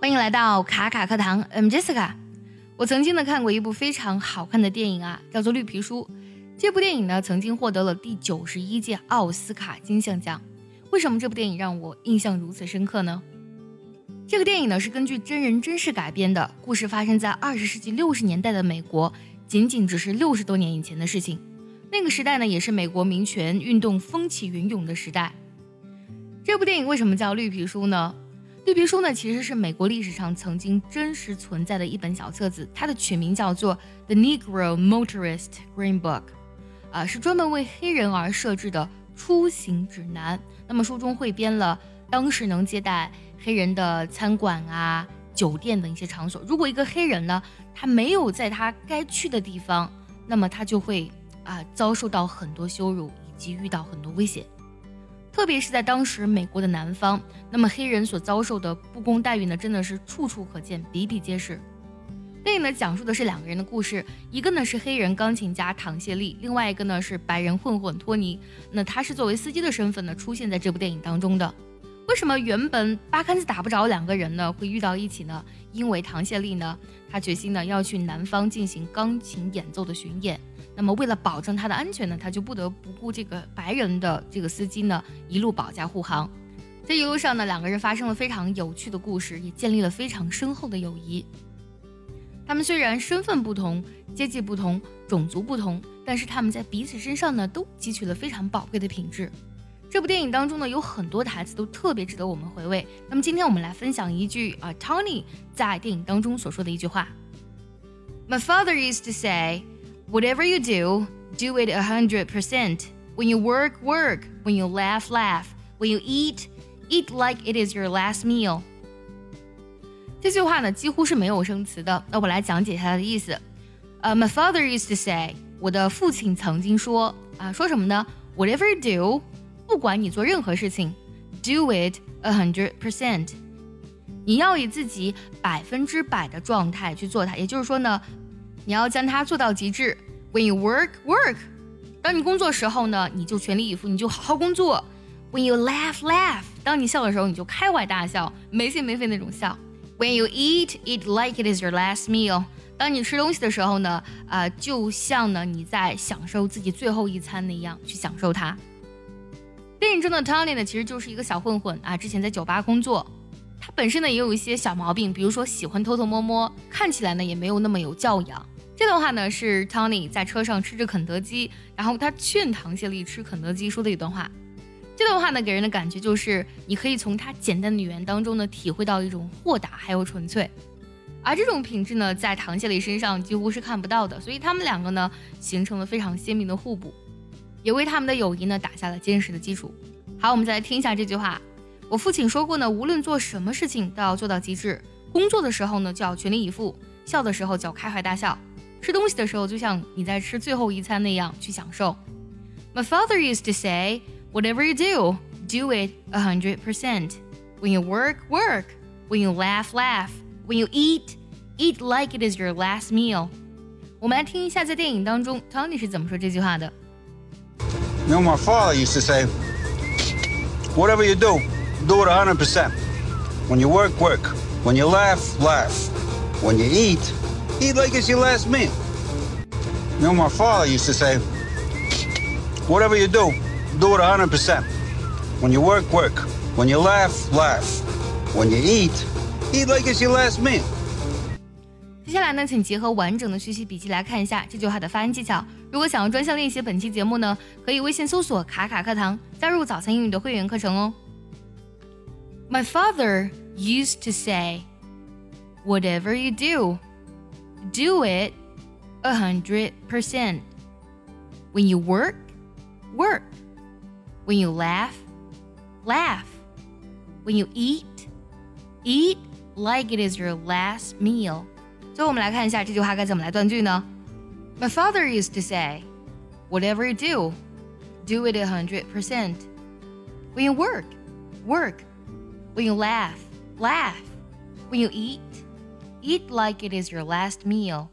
欢迎来到卡卡课堂，I'm Jessica。我曾经呢看过一部非常好看的电影啊，叫做《绿皮书》。这部电影呢曾经获得了第九十一届奥斯卡金像奖。为什么这部电影让我印象如此深刻呢？这个电影呢是根据真人真事改编的，故事发生在二十世纪六十年代的美国，仅仅只是六十多年以前的事情。那个时代呢也是美国民权运动风起云涌的时代。这部电影为什么叫《绿皮书》呢？绿皮书呢，其实是美国历史上曾经真实存在的一本小册子，它的取名叫做《The Negro Motorist Green Book》，啊，是专门为黑人而设置的出行指南。那么书中汇编了当时能接待黑人的餐馆啊、酒店等一些场所。如果一个黑人呢，他没有在他该去的地方，那么他就会啊遭受到很多羞辱，以及遇到很多危险。特别是在当时美国的南方，那么黑人所遭受的不公待遇呢，真的是处处可见，比比皆是。电影呢讲述的是两个人的故事，一个呢是黑人钢琴家唐谢利，另外一个呢是白人混混托尼。那他是作为司机的身份呢出现在这部电影当中的。为什么原本八竿子打不着两个人呢会遇到一起呢？因为唐谢利呢，他决心呢要去南方进行钢琴演奏的巡演。那么为了保证他的安全呢，他就不得不顾这个白人的这个司机呢一路保驾护航。这一路上呢，两个人发生了非常有趣的故事，也建立了非常深厚的友谊。他们虽然身份不同、阶级不同、种族不同，但是他们在彼此身上呢都汲取了非常宝贵的品质。这部电影当中呢有很多台词都特别值得我们回味。那么今天我们来分享一句啊，Tony 在电影当中所说的一句话：My father used to say。Whatever you do, do it a hundred percent. When you work, work. When you laugh, laugh. When you eat, eat like it is your last meal. 这句话呢几乎是没有生词的。那我来讲解一下它的意思。呃、uh,，My father used to say，我的父亲曾经说啊，说什么呢？Whatever you do，不管你做任何事情，do it a hundred percent。你要以自己百分之百的状态去做它，也就是说呢， 你要将它做到极致。When you work, work。当你工作时候呢，你就全力以赴，你就好好工作。When you laugh, laugh。当你笑的时候，你就开怀大笑，没心没肺那种笑。When you eat, eat like it is your last meal。当你吃东西的时候呢，啊、就像呢你在享受自己最后一餐那样去享受它。电影中的 Tony 呢，其实就是一个小混混啊，之前在酒吧工作。他本身呢也有一些小毛病，比如说喜欢偷偷摸摸，看起来呢也没有那么有教养。这段话呢是 Tony 在车上吃着肯德基，然后他劝唐谢丽吃肯德基说的一段话。这段话呢给人的感觉就是，你可以从他简单的语言当中呢体会到一种豁达还有纯粹，而这种品质呢在唐谢丽身上几乎是看不到的，所以他们两个呢形成了非常鲜明的互补，也为他们的友谊呢打下了坚实的基础。好，我们再来听一下这句话。我父亲说过呢，无论做什么事情都要做到极致，工作的时候呢就要全力以赴，笑的时候就要开怀大笑。吃东西的时候，就像你在吃最后一餐那样去享受。My father used to say, "Whatever you do, do it a hundred percent. When you work, work. When you laugh, laugh. When you eat, eat like it is your last meal." 我们来听一下，在电影当中，Tony 是怎么说这句话的。You know, my father used to say, "Whatever you do, do it a hundred percent. When you work, work. When you laugh, laugh. When you eat." Eat like it's your last meal. You know, my father used to say, whatever you do, do it 100%. When you work, work. When you laugh, laugh. When you eat, eat like it's your last meal. 接下来呢，请结合完整的学习笔记来看一下这句话的发音技巧。如果想要专项练习本期节目呢，可以微信搜索“卡卡课堂”，加入早餐英语的会员课程哦。My father used to say, "Whatever you do." do it a hundred percent. When you work, work. When you laugh, laugh. When you eat, eat like it is your last meal. 最后我们来看一下这句话该怎么来断句呢？My father used to say, "Whatever you do, do it a hundred percent. When you work, work. When you laugh, laugh. When you eat." Eat like it is your last meal.